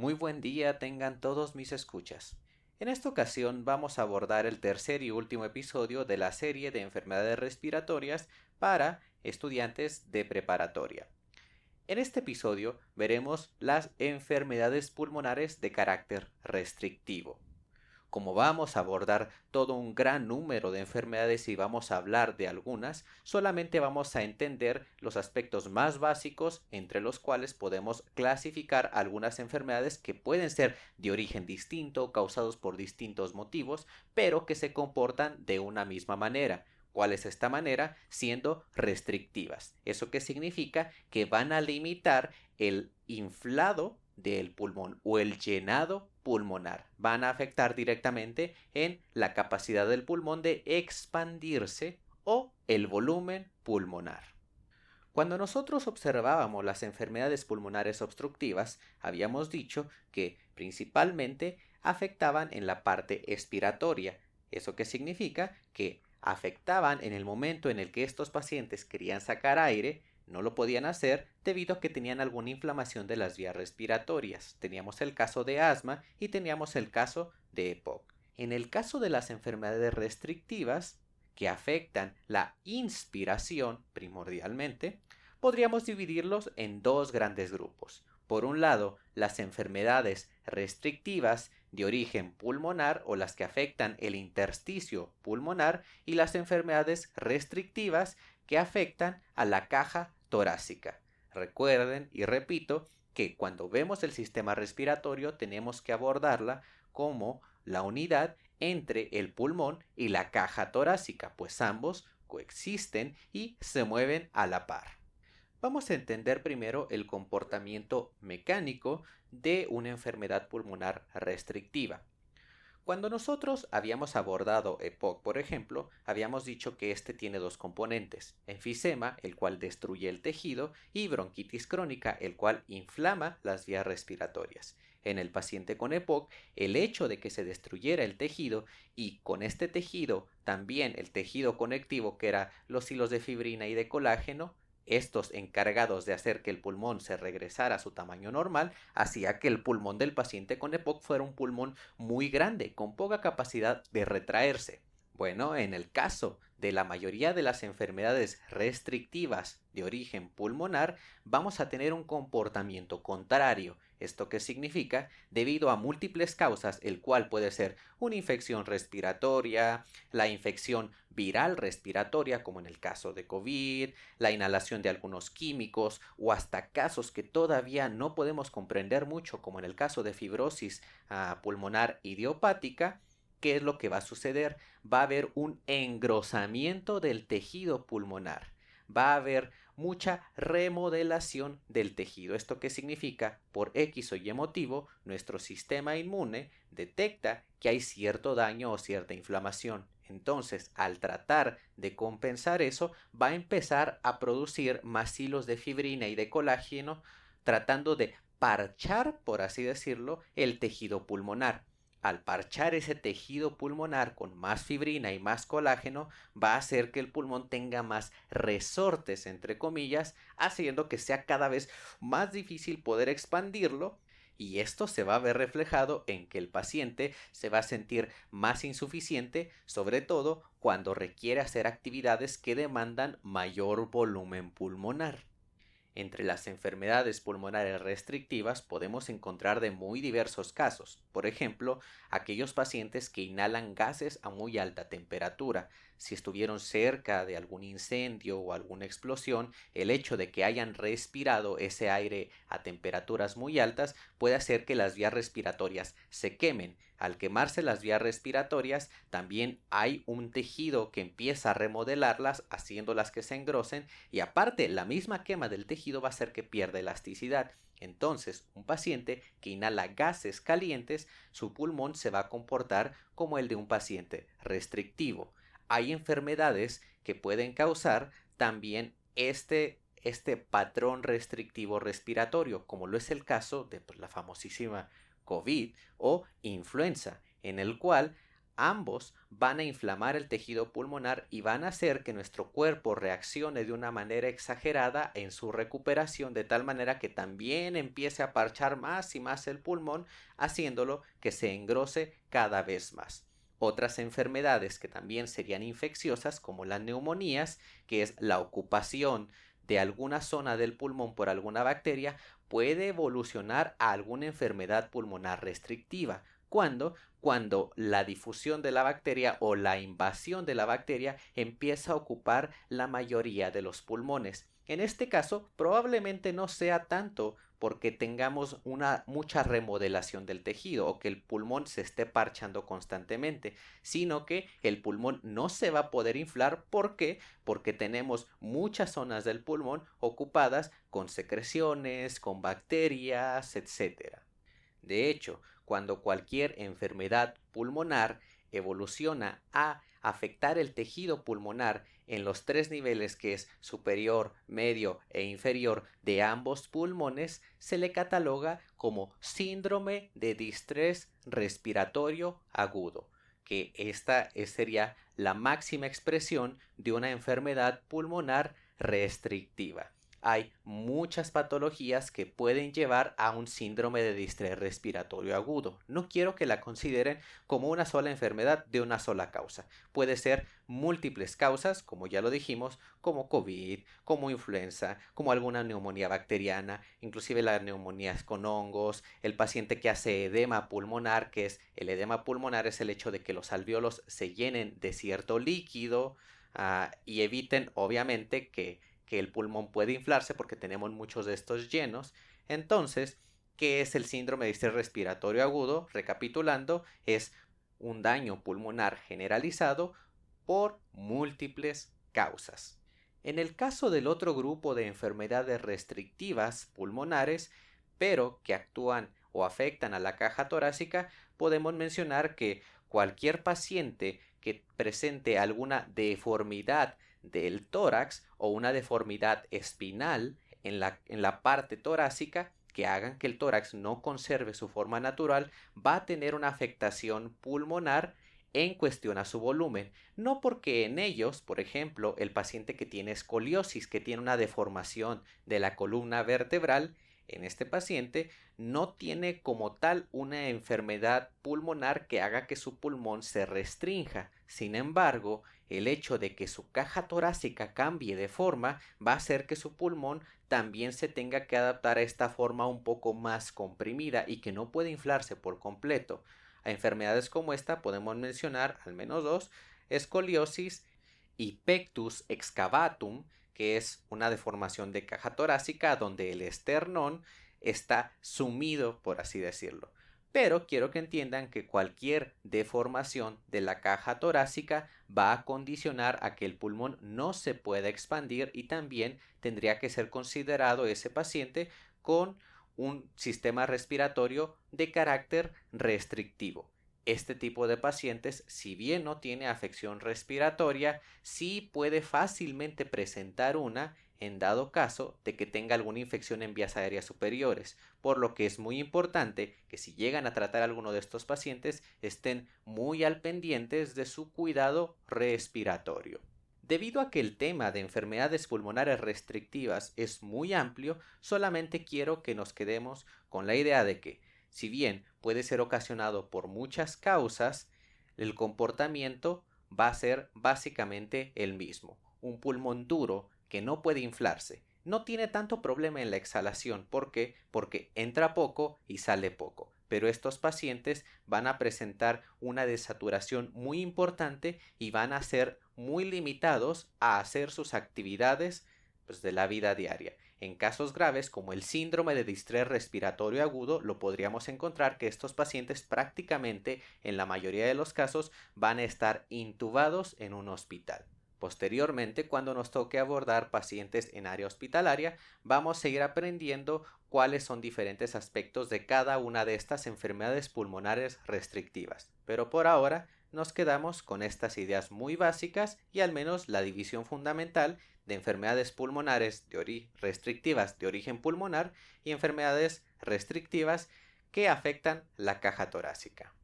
Muy buen día tengan todos mis escuchas. En esta ocasión vamos a abordar el tercer y último episodio de la serie de enfermedades respiratorias para estudiantes de preparatoria. En este episodio veremos las enfermedades pulmonares de carácter restrictivo como vamos a abordar todo un gran número de enfermedades y vamos a hablar de algunas, solamente vamos a entender los aspectos más básicos entre los cuales podemos clasificar algunas enfermedades que pueden ser de origen distinto, causados por distintos motivos, pero que se comportan de una misma manera. ¿Cuál es esta manera? Siendo restrictivas. ¿Eso qué significa? Que van a limitar el inflado del pulmón o el llenado pulmonar. Van a afectar directamente en la capacidad del pulmón de expandirse o el volumen pulmonar. Cuando nosotros observábamos las enfermedades pulmonares obstructivas, habíamos dicho que principalmente afectaban en la parte expiratoria. ¿Eso qué significa? Que afectaban en el momento en el que estos pacientes querían sacar aire no lo podían hacer debido a que tenían alguna inflamación de las vías respiratorias. Teníamos el caso de asma y teníamos el caso de EPOC. En el caso de las enfermedades restrictivas, que afectan la inspiración primordialmente, podríamos dividirlos en dos grandes grupos. Por un lado, las enfermedades restrictivas de origen pulmonar o las que afectan el intersticio pulmonar y las enfermedades restrictivas que afectan a la caja torácica. Recuerden y repito que cuando vemos el sistema respiratorio tenemos que abordarla como la unidad entre el pulmón y la caja torácica, pues ambos coexisten y se mueven a la par. Vamos a entender primero el comportamiento mecánico de una enfermedad pulmonar restrictiva. Cuando nosotros habíamos abordado EPOC, por ejemplo, habíamos dicho que este tiene dos componentes, enfisema, el cual destruye el tejido, y bronquitis crónica, el cual inflama las vías respiratorias. En el paciente con EPOC, el hecho de que se destruyera el tejido y con este tejido también el tejido conectivo que era los hilos de fibrina y de colágeno, estos encargados de hacer que el pulmón se regresara a su tamaño normal, hacía que el pulmón del paciente con EPOC fuera un pulmón muy grande, con poca capacidad de retraerse. Bueno, en el caso de la mayoría de las enfermedades restrictivas de origen pulmonar, vamos a tener un comportamiento contrario, ¿Esto qué significa? Debido a múltiples causas, el cual puede ser una infección respiratoria, la infección viral respiratoria, como en el caso de COVID, la inhalación de algunos químicos o hasta casos que todavía no podemos comprender mucho, como en el caso de fibrosis ah, pulmonar idiopática, ¿qué es lo que va a suceder? Va a haber un engrosamiento del tejido pulmonar. Va a haber mucha remodelación del tejido. ¿Esto qué significa? Por X o Y motivo, nuestro sistema inmune detecta que hay cierto daño o cierta inflamación. Entonces, al tratar de compensar eso, va a empezar a producir más hilos de fibrina y de colágeno, tratando de parchar, por así decirlo, el tejido pulmonar al parchar ese tejido pulmonar con más fibrina y más colágeno, va a hacer que el pulmón tenga más resortes, entre comillas, haciendo que sea cada vez más difícil poder expandirlo y esto se va a ver reflejado en que el paciente se va a sentir más insuficiente, sobre todo cuando requiere hacer actividades que demandan mayor volumen pulmonar. Entre las enfermedades pulmonares restrictivas podemos encontrar de muy diversos casos, por ejemplo, aquellos pacientes que inhalan gases a muy alta temperatura, si estuvieron cerca de algún incendio o alguna explosión, el hecho de que hayan respirado ese aire a temperaturas muy altas puede hacer que las vías respiratorias se quemen. Al quemarse las vías respiratorias, también hay un tejido que empieza a remodelarlas, haciéndolas que se engrosen, y aparte, la misma quema del tejido va a hacer que pierda elasticidad. Entonces, un paciente que inhala gases calientes, su pulmón se va a comportar como el de un paciente restrictivo hay enfermedades que pueden causar también este, este patrón restrictivo respiratorio, como lo es el caso de pues, la famosísima COVID o influenza, en el cual ambos van a inflamar el tejido pulmonar y van a hacer que nuestro cuerpo reaccione de una manera exagerada en su recuperación de tal manera que también empiece a parchar más y más el pulmón, haciéndolo que se engrose cada vez más. Otras enfermedades que también serían infecciosas como las neumonías, que es la ocupación de alguna zona del pulmón por alguna bacteria, puede evolucionar a alguna enfermedad pulmonar restrictiva, cuando cuando la difusión de la bacteria o la invasión de la bacteria empieza a ocupar la mayoría de los pulmones. En este caso, probablemente no sea tanto porque tengamos una mucha remodelación del tejido o que el pulmón se esté parchando constantemente, sino que el pulmón no se va a poder inflar ¿por qué? Porque tenemos muchas zonas del pulmón ocupadas con secreciones, con bacterias, etc. De hecho, cuando cualquier enfermedad pulmonar evoluciona a afectar el tejido pulmonar en los tres niveles que es superior, medio e inferior de ambos pulmones, se le cataloga como síndrome de distrés respiratorio agudo, que esta sería la máxima expresión de una enfermedad pulmonar restrictiva hay muchas patologías que pueden llevar a un síndrome de distrés respiratorio agudo. No quiero que la consideren como una sola enfermedad de una sola causa. Puede ser múltiples causas, como ya lo dijimos, como COVID, como influenza, como alguna neumonía bacteriana, inclusive las neumonías con hongos, el paciente que hace edema pulmonar, que es el edema pulmonar es el hecho de que los alveolos se llenen de cierto líquido ah, y eviten obviamente que que el pulmón puede inflarse porque tenemos muchos de estos llenos. Entonces, ¿qué es el síndrome de estrés respiratorio agudo? Recapitulando, es un daño pulmonar generalizado por múltiples causas. En el caso del otro grupo de enfermedades restrictivas pulmonares, pero que actúan o afectan a la caja torácica, podemos mencionar que cualquier paciente que presente alguna deformidad del tórax o una deformidad espinal en la, en la parte torácica que hagan que el tórax no conserve su forma natural, va a tener una afectación pulmonar en cuestión a su volumen, no porque en ellos, por ejemplo, el paciente que tiene escoliosis, que tiene una deformación de la columna vertebral, en este paciente no tiene como tal una enfermedad pulmonar que haga que su pulmón se restrinja. Sin embargo, el hecho de que su caja torácica cambie de forma va a hacer que su pulmón también se tenga que adaptar a esta forma un poco más comprimida y que no puede inflarse por completo. A enfermedades como esta podemos mencionar al menos dos, escoliosis y pectus excavatum, que es una deformación de caja torácica donde el esternón está sumido, por así decirlo. Pero quiero que entiendan que cualquier deformación de la caja torácica va a condicionar a que el pulmón no se pueda expandir y también tendría que ser considerado ese paciente con un sistema respiratorio de carácter restrictivo este tipo de pacientes, si bien no tiene afección respiratoria, sí puede fácilmente presentar una en dado caso de que tenga alguna infección en vías aéreas superiores, por lo que es muy importante que si llegan a tratar a alguno de estos pacientes estén muy al pendientes de su cuidado respiratorio. Debido a que el tema de enfermedades pulmonares restrictivas es muy amplio, solamente quiero que nos quedemos con la idea de que si bien puede ser ocasionado por muchas causas, el comportamiento va a ser básicamente el mismo. Un pulmón duro que no puede inflarse. No tiene tanto problema en la exhalación. ¿Por qué? Porque entra poco y sale poco. Pero estos pacientes van a presentar una desaturación muy importante y van a ser muy limitados a hacer sus actividades pues, de la vida diaria. En casos graves como el síndrome de distrés respiratorio agudo, lo podríamos encontrar que estos pacientes prácticamente en la mayoría de los casos van a estar intubados en un hospital. Posteriormente, cuando nos toque abordar pacientes en área hospitalaria, vamos a seguir aprendiendo cuáles son diferentes aspectos de cada una de estas enfermedades pulmonares restrictivas. Pero por ahora nos quedamos con estas ideas muy básicas y al menos la división fundamental de enfermedades pulmonares de restrictivas de origen pulmonar y enfermedades restrictivas que afectan la caja torácica.